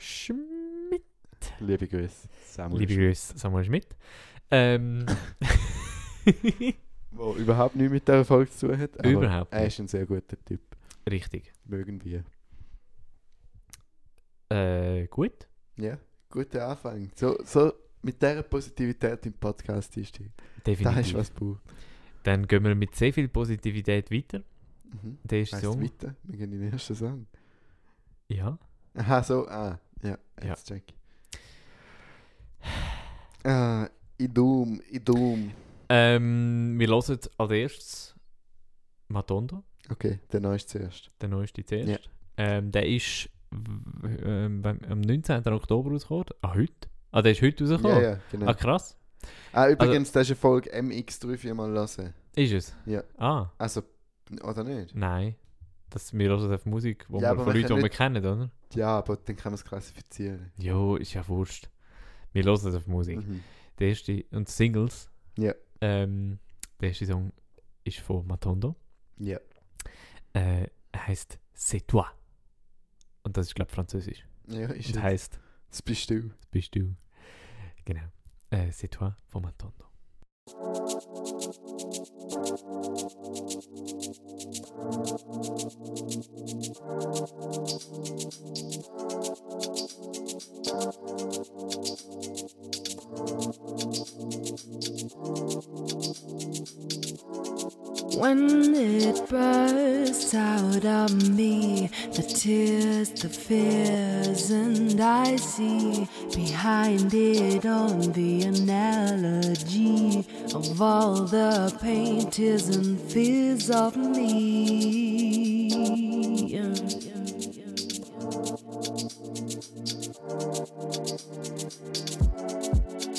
Schmidt. Liebe Grüße, Samuel. Liebe Grüße, Samuel Schmidt. Ähm, Wo überhaupt nichts mit dieser Folge zu tun hat. aber Überhaupt Er ist ein sehr guter Typ. richtig. Mögen wir. Äh, gut. Ja, guter Anfang. So, so mit dieser Positivität im Podcast ist die. Da ist Definitiv. was pur. Dann gehen wir mit sehr viel Positivität weiter. Mhm. Der ist Weißt so. du weiter? Wir gehen in den ersten Song. Ja. Aha, so, ah, ja, Ja. jetzt check. Ah, Idum, Idum. Ähm, wir hören als erstes Matondo, Okay, der neueste zuerst. der neueste zuerst. Ja. Ähm, der ist ähm, am 19. Oktober rausgekommen. Ah, heute? Ah, der ist heute Ja, rausgekommen? ja, genau. Ah, krass. Ah, übrigens, das ist eine Folge MX3 mal hören. Ist es? Ja. Ah, Also, oder nicht? nein. Das, wir hören auf Musik, wo Ja, wir von Leuten, die wir kennen, oder? Ja, aber dann kann man es klassifizieren. Jo, ist ja wurscht. Wir hören auf Musik. Mhm. Der erste, und Singles. Ja. Ähm, der erste Song ist von Matondo. Ja. Äh, er heißt C'est toi. Und das ist, glaube ich, Französisch. Ja, ist Und es. heißt Das bist du. Das bist du. Genau. Äh, C'est toi von Matondo. When it bursts out of me, the tears, the fears, and I see behind it on the analogy of all the pain, tears, and fears of me.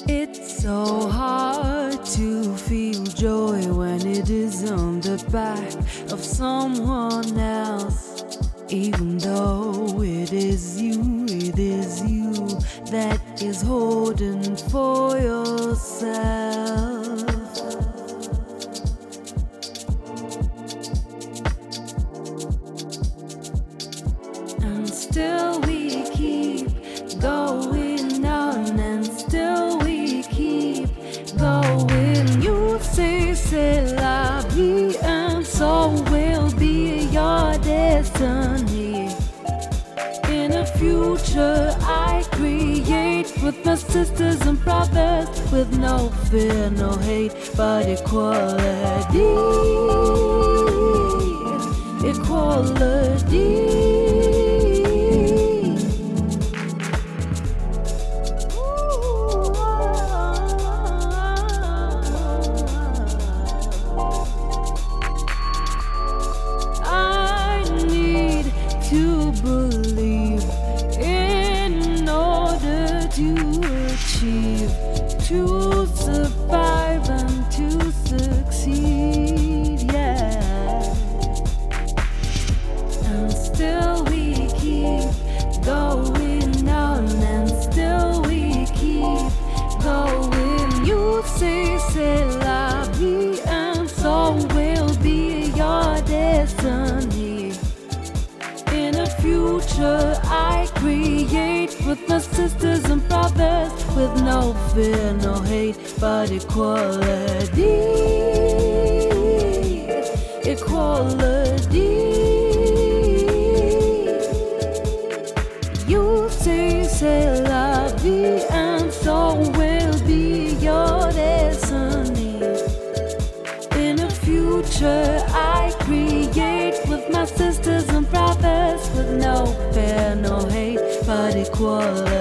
It's so hard to feel joy when it is on the back of someone else. My sisters and brothers, with no fear, no hate, but equality. Equality. I create with my sisters and brothers, with no fear, no hate, but equality. Equality. You say, vie, and so will be your destiny. In a future 过了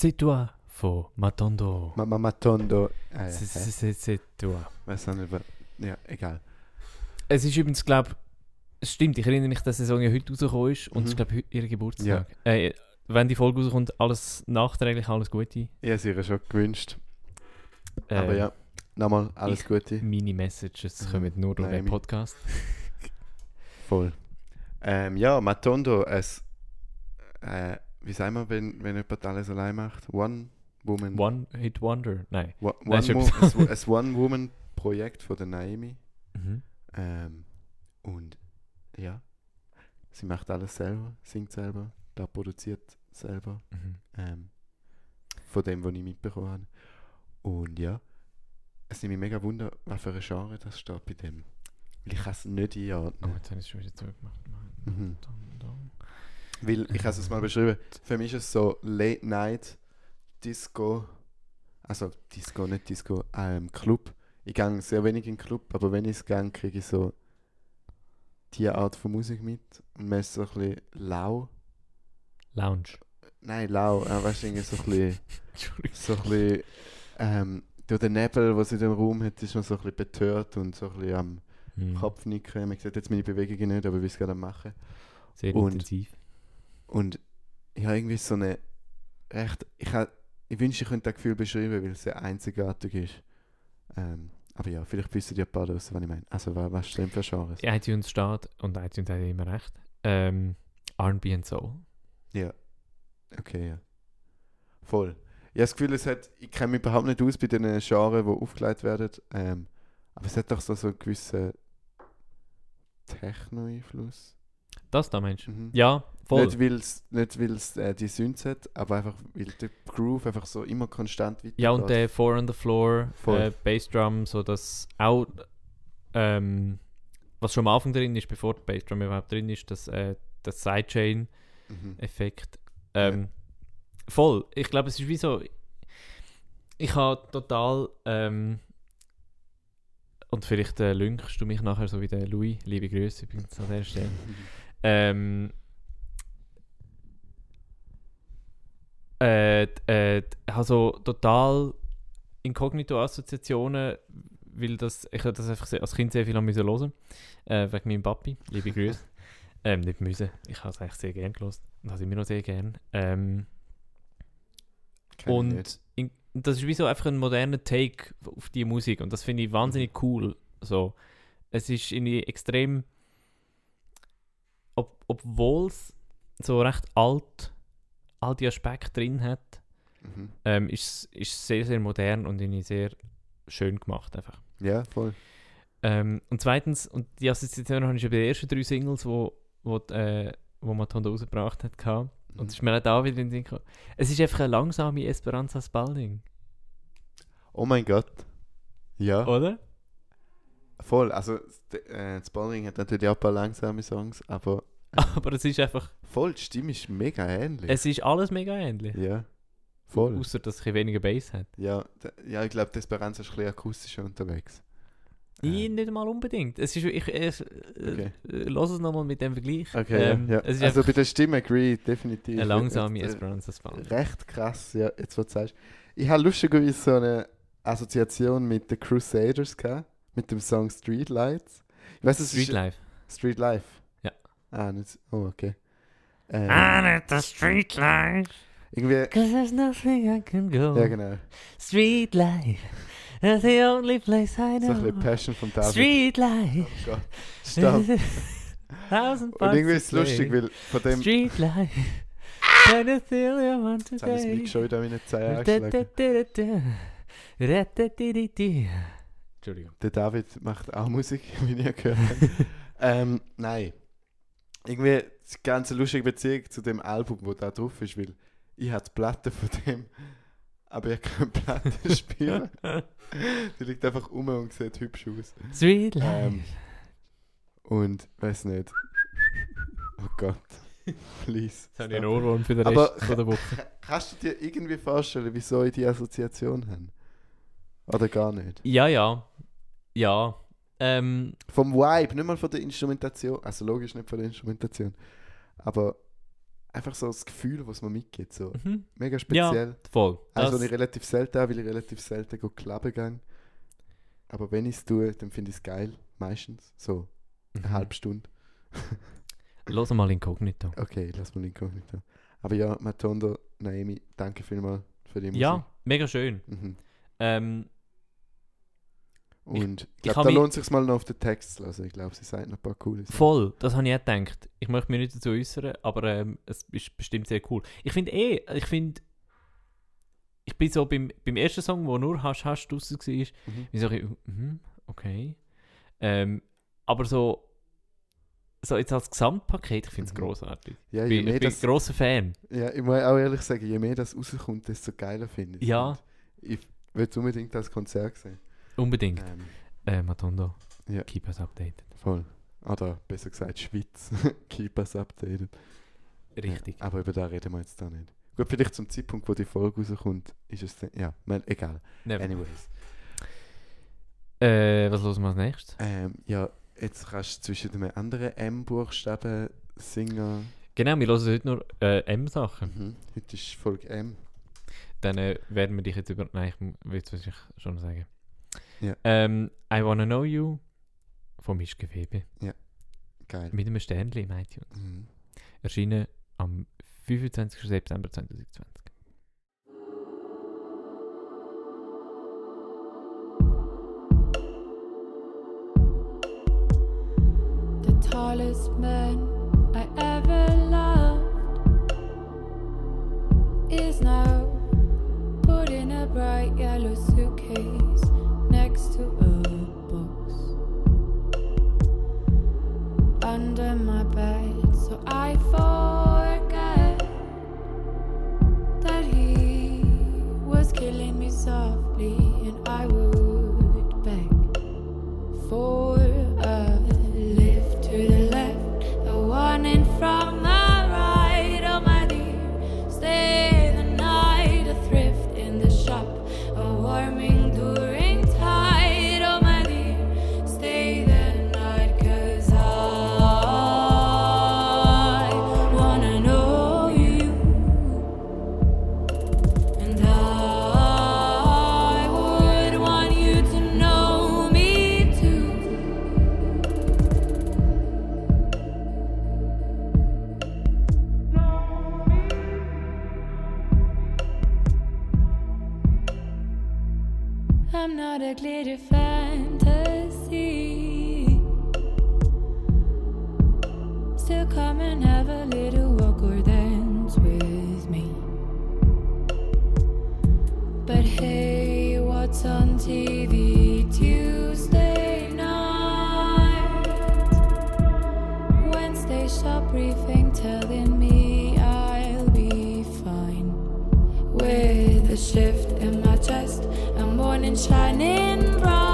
C'est toi von Matondo. Mama Matondo. Äh, C'est- toi. Weiß auch nicht, was. Ja, egal. Es ist übrigens, glaube es stimmt, ich erinnere mich, dass die Saison ja heute rausgekommen ist und Mhm. es ist, glaube ich, ihr Geburtstag. Äh, wenn die Folge rauskommt, alles nachträglich, alles Gute. Ich habe es ihr schon gewünscht. Äh, Aber ja, nochmal alles ich- Gute. Meine Messages Mhm. kommen nur durch den Podcast. Voll. Ähm, ja, Matondo, es. Äh, wie sagen wir, wenn, wenn jemand alles allein macht? One Woman. One Hit Wonder? Nein. One, Nein, ist one, etwas Wo- ein, One-Woman-Projekt von der Naomi. Mhm. Ähm, und ja, sie macht alles selber, singt selber, da produziert selber. Mhm. Ähm, von dem, was ich mitbekommen habe. Und ja, es nimmt mich mega wunder, was für ein Genre das steht bei dem. Weil ich kann es nicht Oh, einordnen. jetzt habe ich es schon wieder zurückgemacht. Mhm. Matondo. Weil, ich habe es mal beschrieben, für mich ist es so Late Night Disco, also Disco, nicht Disco, ähm, Club. Ich gehe sehr wenig in den Club, aber wenn ich es gehe, kriege ich so diese Art von Musik mit. Und man ist so ein bisschen lau. Lounge. Nein, lau, äh, weißt du, so ein bisschen, so ein bisschen ähm, durch den Nebel, was in dem Raum hat, ist man so ein bisschen betört und so ein bisschen am Mhm. Kopf nicken. Man sieht jetzt meine Bewegungen nicht, aber ich will es gerade machen. Sehr Und- intensiv. Und ich habe irgendwie so eine recht. Ich, ha, ich wünsche, ich könnte das Gefühl beschreiben, weil es sehr einzigartig ist. Ähm, aber ja, vielleicht wissen die ein paar draussen, was ich meine. Also, was, stimmt für Genres? Ja, iTunes steht, und iTunes hat immer recht, ähm, R&B and Soul. Ja. Okay, ja. Voll. Ich habe das Gefühl, es hat, ich kenne mich überhaupt nicht aus bei den Genres, die aufgelegt werden. Ähm, aber es hat doch so, so einen gewissen Techno-Einfluss. Das da, meinst du? Mhm. Ja, voll. Nicht, weil es nicht weil's, äh, die Synths hat, aber einfach, weil der Groove einfach so immer konstant weitergeht. Ja, und der Four on the Floor, äh, Bassdrum, so dass auch, ähm, was schon am Anfang drin ist, bevor die Bassdrum überhaupt drin ist, das, äh, das Sidechain-Effekt. Mhm. Ähm, Voll. Ich glaube, es ist wie so, ich habe total, ähm, und vielleicht äh, linkst du mich nachher so wie der Louis, liebe Grüße übrigens an der Stelle. Ähm, äh, äh, d- ich habe so total Inkognito-Assoziationen, weil das, ich habe das einfach als Kind sehr viel haben müssen hören, äh, wegen meinem Papi, liebe Grüße. ähm, nicht müssen, ich habe es eigentlich sehr gern gelost. Und habe es immer noch sehr gern. Ähm, und in, das ist wie so einfach ein moderner Take auf die Musik und das finde ich wahnsinnig cool. So, es ist irgendwie extrem, ob, obwohl es so recht alt, alte Aspekte drin hat, Mhm. ähm, ist es ist sehr, sehr modern und irgendwie sehr schön gemacht einfach. Ja, voll. Ähm, und zweitens, und die Assoziation habe ich schon bei den ersten drei Singles, wo, wo, die, äh, wo Matondo rausgebracht hat, gehabt. Mhm. Und es ist mir auch da wieder in den Sinn gekommen. Es ist einfach eine langsame Esperanza Spalding, Oh mein Gott. Ja, oder? voll. Also, äh, das Ballring hat natürlich auch ein paar langsame Songs, aber Aber es ist einfach, voll, die Stimme ist mega ähnlich. es ist alles mega ähnlich. ja, voll. Außer, dass es weniger Bass hat. Ja, ja ich glaube, Desperanza ist ein bisschen akustischer unterwegs. Ich Ähm. nicht mal unbedingt. Es ist, ich, ich, Okay. äh, lass es nochmal mit dem Vergleich. Okay, Ähm, ja, ja. Also bei der Stimme agree, definitiv. eine langsame Äh, Esperanza Spalding. Recht krass, ja, jetzt was du sagst. Ich habe lustigerweise so eine Assoziation mit den Crusaders gehabt, mit dem Song Street Lights. Ich weiß, Street Life. Street Life. Ah, nicht, oh, okay. Ähm, at the street life, irgendwie, cause there's nothing I can go. ja genau, Street life, that's the only place I so ein know. bisschen Passion von David. Street life. Oh Gott, stopp. Thousand Und irgendwie ist es lustig, weil von dem, Street life. Jetzt habe ich das today. schon wieder angeschlagen. da, da, da. Entschuldigung. Der David macht auch Musik, wie ihr gehört habt. ähm, nein. Irgendwie die ganze lustige Beziehung zu dem Album, wo da drauf ist, weil ich habe die Platte von dem, aber ich kann Platte spielen. Die liegt einfach um und sieht hübsch aus. Street life. Ähm, und weiß nicht. Oh Gott. Please. Jetzt habe ich einen Ohrwurm für den Aber- Rest von der Woche. Ka- Kannst du dir irgendwie vorstellen, wieso ich die Assoziation habe? Oder gar nicht? Ja, ja. Ja. Ähm, Vom Vibe, nicht mal von der Instrumentation. Also logisch nicht von der Instrumentation. Aber einfach so das Gefühl, was man mitgibt. So. Mhm. Mega speziell. Voll. Also, Das- ich relativ selten habe, weil ich relativ selten go clubben gehe. Aber wenn ich es tue, dann finde ich es geil. Meistens. So eine Mhm. halbe Stunde. Los mal Inkognito. Okay, lass mal inkognito. Aber ja, Matondo, Naomi, danke vielmals für die Musik. Ja, mega schön. Mhm. Ähm, Und ich ich glaube, da lohnt es sich mal noch auf den Text zu lassen. Ich glaube, sie sagt noch ein paar coole Sachen. voll, das habe ich auch gedacht. Ich möchte mich nicht dazu äußern, aber ähm, es ist bestimmt sehr cool. Ich finde eh, ich finde, ich bin so beim, beim ersten Song, wo nur Hasch Hasch draussen war, Mhm. wie so, ich, mhm, okay. Ähm, aber so, so jetzt als Gesamtpaket, ich finde es Mhm. großartig. Ja, Ich bin, ich bin das, ein grosser Fan. ja, ich muss auch ehrlich sagen, je mehr das rauskommt, desto geiler finde ich Ja. Und Ich will unbedingt das Konzert sehen. Unbedingt. Ähm, Äh, Matondo, Ja. keep us updated. voll. Oder besser gesagt, Schweiz. Keep us updated. Richtig. Ja, aber über das reden wir jetzt da nicht. Gut, vielleicht zum Zeitpunkt, wo die Folge rauskommt, ist es dann. Ja, mal, egal. Never. Anyways. Äh, was hören wir als nächstes? Ähm, ja, jetzt kannst du zwischen einem anderen M-Buchstaben singen. Genau, wir hören heute nur äh, M-Sachen. Mhm. Heute ist Folge M. Dann äh, werden wir dich jetzt über... Nein, ich will es wahrscheinlich schon sagen. Ja. Ähm, I Wanna Know You von Mischke Febe. Geil. Mit einem Sternchen im iTunes. Mhm. Erschienen am 25. September 2020. The tallest man have a little walk or dance with me. But hey, what's on TV Tuesday night? Wednesday shop briefing telling me I'll be fine. With a shift in my chest, a morning shining bright.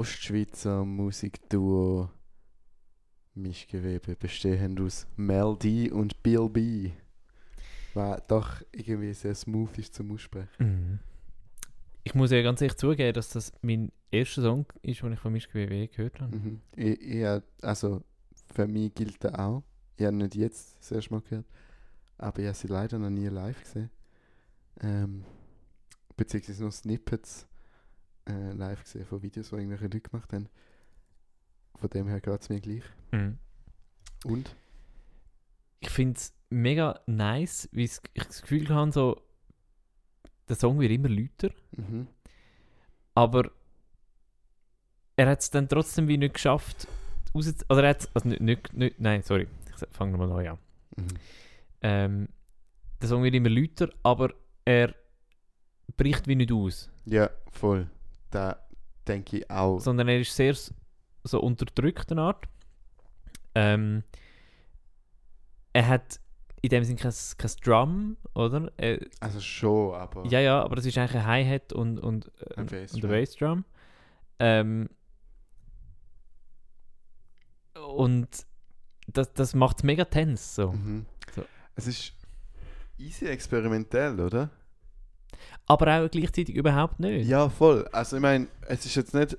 Ostschweizer Musikduo Mischgewebe bestehend aus Mel D und Bill B. Was doch irgendwie sehr smooth ist zum Aussprechen. Mhm. Ich muss ja ganz ehrlich zugeben, dass das mein erster Song ist, den ich von Mischgewebe gehört habe. Mhm. Ich, ich, also für mich gilt er auch. Ich habe nicht jetzt das erste Mal gehört, aber ich habe sie leider noch nie live gesehen. Ähm, beziehungsweise nur Snippets äh, live gesehen von Videos, die irgendwelche Leute gemacht haben. Von dem her geht es mir gleich. Mhm. Und? Ich finde es mega nice, wie ich das Gefühl habe, so, der Song wird immer lauter, Mhm. aber er hat es dann trotzdem wie nicht geschafft, raus, oder er hat also nicht, nicht, nicht, nein, sorry, ich fange nochmal neu an. Mhm. Ähm, der Song wird immer lauter, aber er bricht wie nicht aus, Ja, voll. Da denke ich auch. sondern er ist sehr so unterdrückt eine Art. Ähm, er hat in dem Sinne kein, kein Drum, oder? Er, Also schon, aber. ja, ja, aber das ist eigentlich ein Hi-Hat und, und, äh, Ein und ein Bassdrum. Ähm, und das, das macht es mega tense. So. Mhm. So. Es ist easy experimentell, oder? Aber auch gleichzeitig überhaupt nicht. Ja, voll. Also ich meine, es ist jetzt nicht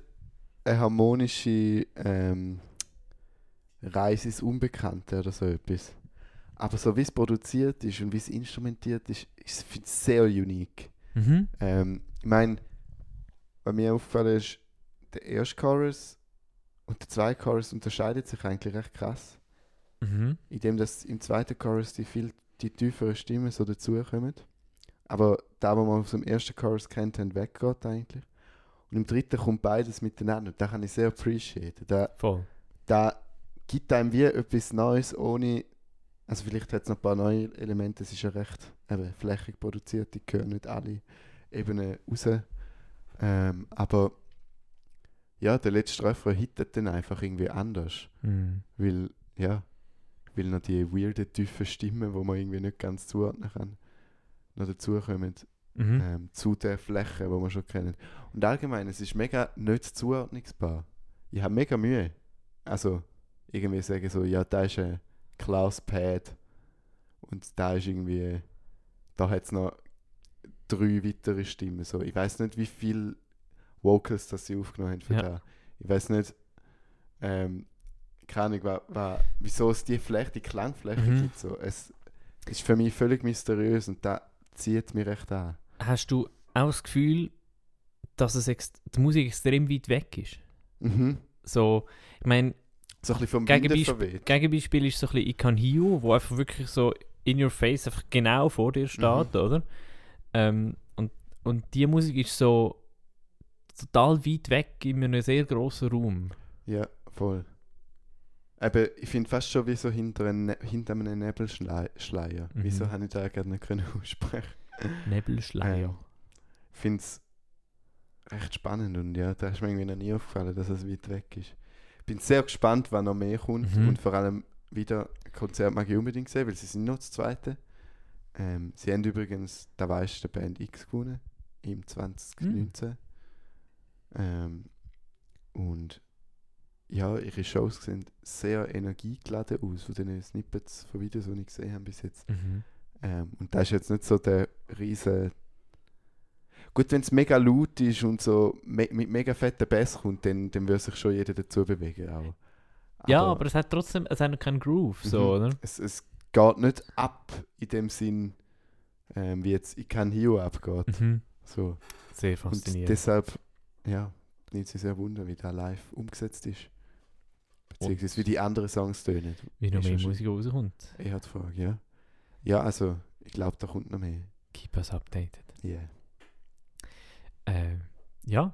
eine harmonische ähm, Reise ins Unbekannte oder so etwas. Aber so wie es produziert ist und wie es instrumentiert ist, ist es sehr unique. Mhm. Ähm, ich meine, was mir aufgefallen ist, der erste Chorus und der zweite Chorus unterscheidet sich eigentlich recht krass. Mhm. indem dass im zweiten Chorus die viel die tieferen Stimmen so dazukommen. Aber da, was man aus dem ersten Chorus kennt, haben, weggeht eigentlich. Und im dritten kommt beides miteinander. Und das kann ich sehr appreciaten. Da, Voll. da gibt einem wie etwas Neues, ohne. Also, vielleicht hat es noch ein paar neue Elemente. Es ist ja recht eben, flächig produziert. Die gehören nicht alle Ebenen raus. Ähm, aber ja, der letzte Refrain hittet dann einfach irgendwie anders. Mhm. Weil, ja, weil noch die weirden, tiefen Stimmen, wo man irgendwie nicht ganz zuordnen kann, noch dazukommen Mhm. ähm, zu der Fläche, wo man schon kennen. Und allgemein, es ist mega nicht zuordnungsbar. Ich habe mega Mühe. Also, irgendwie sagen so, ja, da ist ein Klaus-Pad und da ist irgendwie, da hat es noch drei weitere Stimmen. So, ich weiß nicht, wie viele Vocals das sie aufgenommen haben für Ja. da. Ich weiß nicht, ähm, keine Ahnung, wa, wa, wieso es die Fläche, die Klangfläche Mhm. gibt. So. Es ist für mich völlig mysteriös und da zieht mich recht an. Hast du auch das Gefühl, dass es die Musik extrem weit weg ist? Mhm. So, ich meine, So ein bisschen vom Winde Gegenbeispiel, ist so ein bisschen Ikan Hiu, wo einfach wirklich so in your face einfach genau vor dir steht, Mhm. oder? Ähm, und, und die Musik ist so total weit weg in einem sehr grossen Raum. Ja, voll. Eben, ich finde fast schon wie so hinter, ein, Ne- hinter einem Nebelschleier. Mhm. Wieso habe ich da gerade nicht können aussprechen Nebelschleier. Ähm, Ich finde es recht spannend und ja, da ist mir irgendwie noch nie aufgefallen, dass es weit weg ist. Ich bin sehr gespannt, wann noch mehr kommt Mhm. und vor allem wieder Konzert mag ich unbedingt sehen, weil sie sind noch das zweite. Ähm, sie haben übrigens, da weißt du, Band X gewonnen im 2019. Ähm, und ja, ihre Shows sehen sehr energiegeladen aus, von den Snippets von Videos, die ich gesehen habe bis jetzt. Mhm. Ähm, und das ist jetzt nicht so der riese. Gut, wenn es mega laut ist und so me mit mega fetten Bass kommt, dann, dann würde sich schon jeder dazu bewegen. Auch. Ja, aber es hat trotzdem es hat keinen Groove, so, Mhm. oder? es, es geht nicht ab in dem Sinn, ähm, wie jetzt ich kann Hio abgeht. Mhm. So. Sehr Und faszinierend. deshalb, ja, nimmt sie sehr wunder, wie das live umgesetzt ist. Beziehungsweise wie die anderen Songs tönen. Wie noch mehr Musik rauskommt. Ich habe die Frage, ja. Ja, also, ich glaube, da kommt noch mehr. Keep us updated. Yeah. Äh, ja.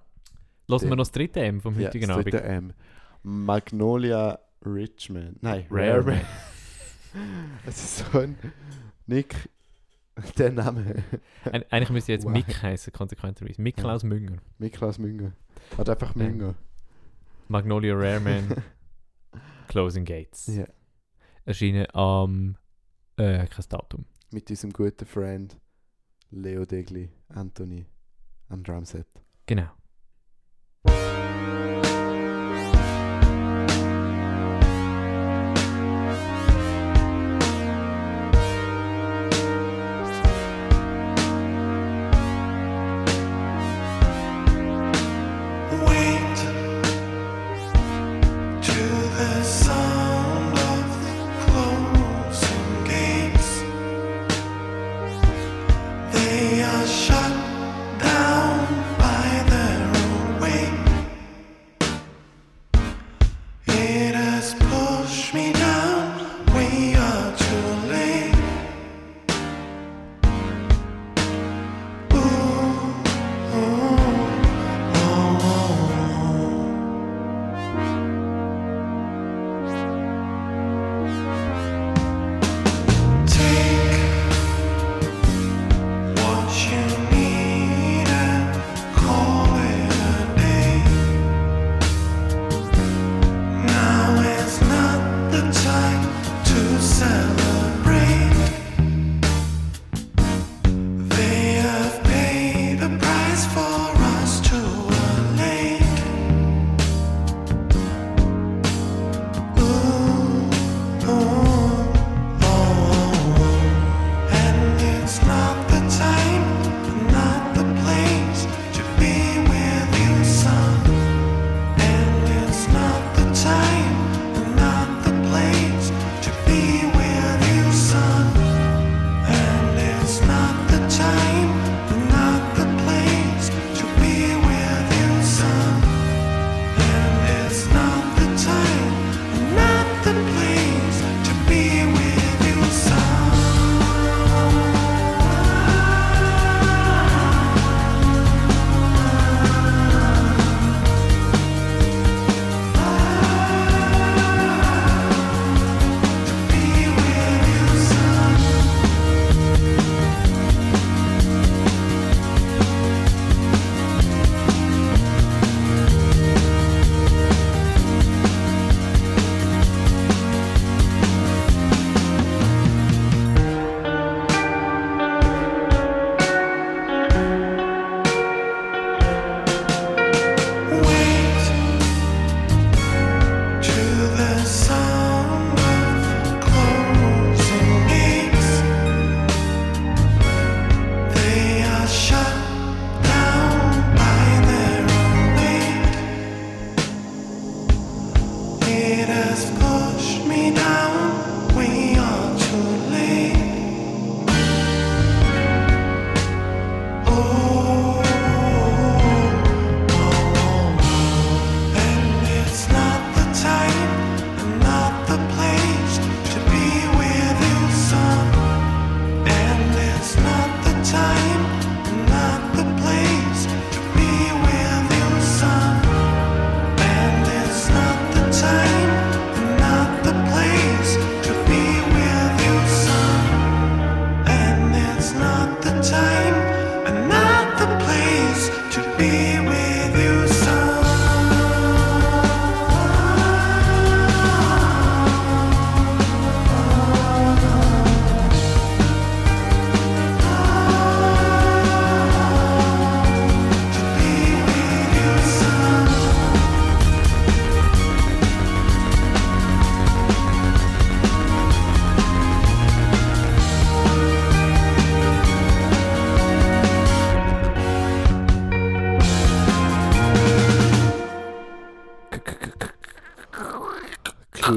Lassen wir noch das dritte M vom Ja, heutigen das Abend. dritte M. Magnolia Richmond. Nein, Rare Rare. Man. Es ist so ein Nick, der Name. Eig- Eigentlich müsste jetzt Wow. Mick heißen, konsequenterweise. Miklaus Münger. Miklaus Münger. Hat einfach Münger. Magnolia Rareman, Closing Gates. ja. Erschienen am. Äh, kein Datum. Mit diesem guten Freund Leo Degli, Anthony. am Drumset. Genau.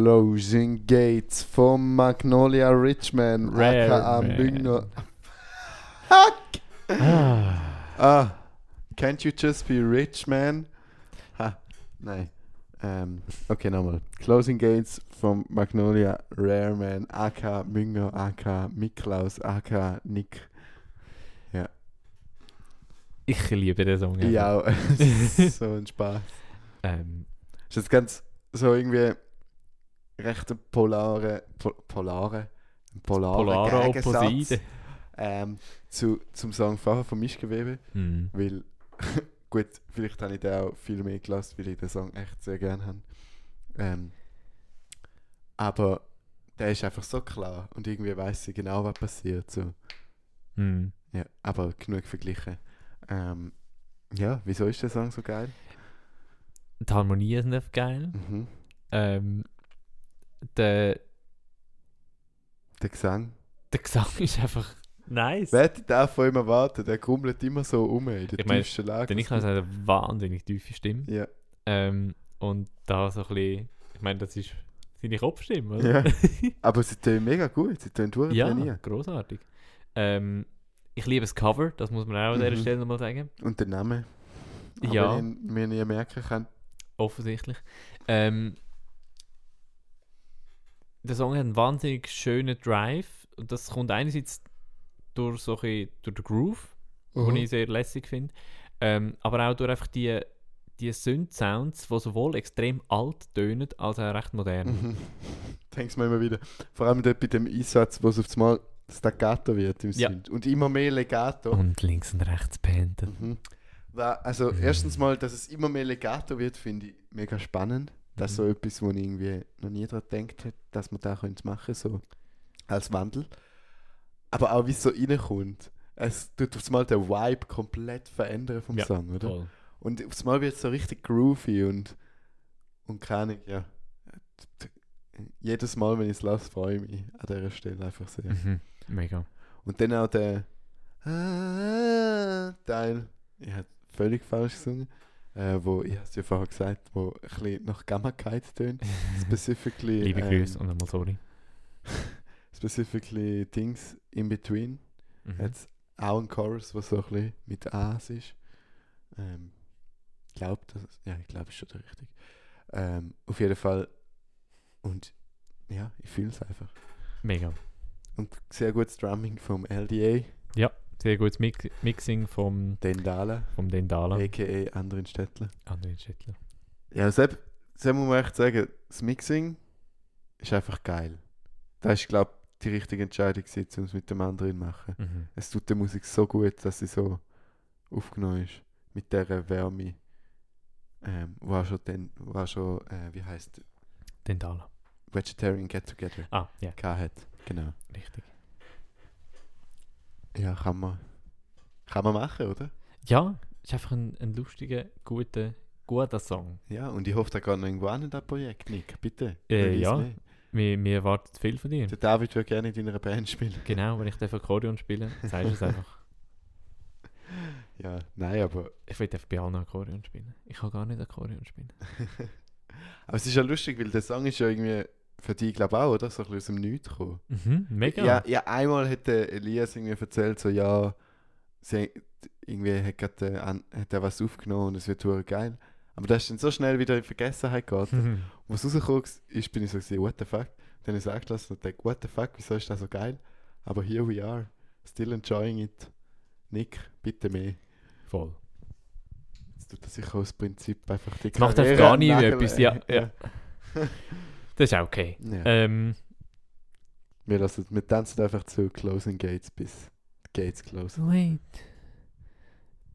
Closing Gates von Magnolia Richman, Rare aka Man. Büngner. Fuck! Ah. Ah, can't you just be rich, man? Ha, nein. Ähm, okay, nochmal. Closing Gates von Magnolia Rare Man, aka Münger, aka Miklaus, aka Nick. Ich liebe den Song. Ja, so ein Spaß. Ähm, Ist jetzt ganz so irgendwie recht ein polare, po, polare, ein polare Gegensatz, Opposite. ähm, zu, zum Song vorher von Mischgewebe, Mhm. weil gut, vielleicht habe ich den auch viel mehr gelassen, weil ich den Song echt sehr gerne habe. Ähm, aber der ist einfach so klar und irgendwie weiß ich genau, was passiert. So. Mhm. Ja, aber genug verglichen. Ähm, Ja, wieso ist der Song so geil? Die Harmonie ist nicht geil. Mhm. Ähm, der, Der Gesang. der Gesang ist einfach nice. Wer hätte das von ihm erwartet? Der grummelt immer so um in der Ich meine, tiefsten Lage. Der Niklas hat eine wahnsinnig tiefe Stimme. Ja. Ähm, und da so ein bisschen, ich meine, das ist seine Kopfstimme, oder? Ja. Aber sie tun mega gut. Sie tun durch ja trainieren. großartig. Ähm, ich liebe das Cover, das muss man auch an dieser Mhm. Stelle nochmal sagen. Und der Name. Aber Ja. ich mir nie merken kann. Offensichtlich. Ähm, der Song hat einen wahnsinnig schönen Drive und das kommt einerseits durch, so ein durch den Groove, den ich sehr lässig finde, ähm, aber auch durch einfach die, die Synth-Sounds, die sowohl extrem alt tönen, als auch recht modern. Mhm. Denkst mir immer wieder. Vor allem dort bei dem Einsatz, wo es auf einmal Staccato wird im Ja. Synth. Und immer mehr Legato. Und links und rechts pantet. Mhm. Also erstens mal, dass es immer mehr Legato wird, finde ich mega spannend. Das ist so Mhm. etwas, wo ich irgendwie noch nie daran gedacht hätte, dass man da könnte machen so als Wandel. Aber auch wie es so reinkommt. Es tut aufs Mal den Vibe komplett verändern vom Ja, Song, oder? Voll. Und aufs Mal wird es so richtig groovy und, und keine Ahnung, ja. Jedes Mal, wenn ich es lasse, freue ich mich an dieser Stelle einfach sehr. Mhm. Mega. Und dann auch der ah, Teil, ich habe völlig falsch gesungen, äh, wo, ich habe es ja vorher gesagt, wo ein bisschen nach Gammakeit tönt. Specifically, Liebe ähm, Grüße und einmal sorry. specifically Things in between. Mhm. Jetzt auch ein Chorus, was so ein bisschen mit A's ist. Ähm, glaub, das, ja, ich glaube, ist schon der richtige. Ähm, auf jeden Fall. Und ja, ich fühle es einfach. Mega. Und sehr gutes Drumming vom LDA, Sehr gutes Mix Mixing vom, Dendala, vom Dendala. a.k.a. anderen Städtler. André Schittler. Ja, selbst, selbst muss man echt sagen, das Mixing ist einfach geil. Das ist, glaube ich, die richtige Entscheidung, um es mit dem anderen zu machen. Mhm. Es tut der Musik so gut, dass sie so aufgenommen ist. Mit dieser Wärme. Ähm, wo auch schon, den, wo auch schon äh, wie heißt Dendala. Vegetarian Get Together Ah, ja, hat. Genau. richtig. Ja, kann man, kann man machen, oder? Ja, ist einfach ein, ein lustiger, guter, guter Song. Ja, und ich hoffe, da geht noch irgendwo an das Projekt, Nick. Bitte. Äh, ja. nicht. Wir, wir erwarten viel von dir. Der David würde gerne in deiner Band spielen. Genau, wenn ich darf Akkordeon spielen sagst du es einfach. Ja, nein, aber, Ich will einfach bei allen Akkordeon spielen. Ich kann gar nicht Akkordeon spielen. aber es ist ja lustig, weil der Song ist ja irgendwie für dich, glaube ich, auch, oder? So ein bisschen aus dem Nichts gekommen. Mhm, mega. Ja, ja, einmal hat der Elias irgendwie erzählt, so, ja, sie irgendwie hat, grad, äh, an, hat er was aufgenommen und es wird total geil. Aber das ist dann so schnell wieder in Vergessenheit geraten. Mhm. Was rausgekommen ist, bin ich so gesehen, what the fuck? Dann habe ich es angelassen und dachte, what the fuck, wieso ist das so geil? Aber here we are, still enjoying it. Nick, bitte mehr. Voll. Jetzt tut das sicher aus Prinzip einfach die Das macht Karriere einfach gar nie nageln. etwas, ja, ja. Das ist auch okay. ja. Ähm, Wir, lassen, wir tanzen einfach zu Closing Gates bis Gates close. wait.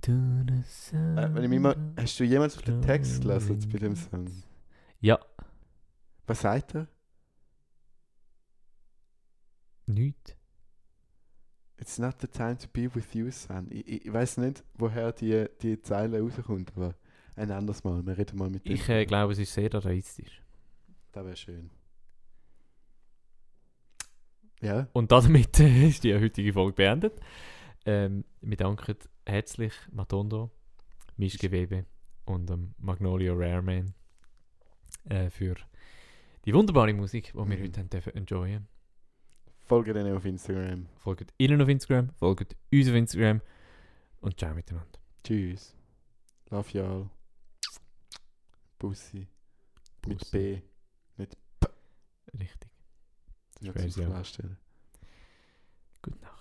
To the Äh, wenn ich mich mal, hast du jemals auf den Text gelesen bei dem Song? Ja, Was sagt er? nichts. It's not the time to be with you, son. Ich, ich, ich weiß nicht, woher die, die Zeile rauskommt, aber ein anderes Mal. Wir reden mal mit dem. Ich äh, glaube, es ist sehr dadaistisch. Das wäre schön. Ja, Und damit ist die heutige Folge beendet. Ähm, wir danken herzlich Matondo, Mischgewebe und ähm, Magnolia Rareman äh, für die wunderbare Musik, die wir Mhm. heute haben dürfen enjoyen. folge denen auf Instagram. Folgt ihnen auf Instagram, folgt uns auf Instagram und ciao miteinander. Tschüss. Love y'all. Bussi. Mit Bussi. B. Richtig. Nur weiß zum ich auch. Gute Nacht.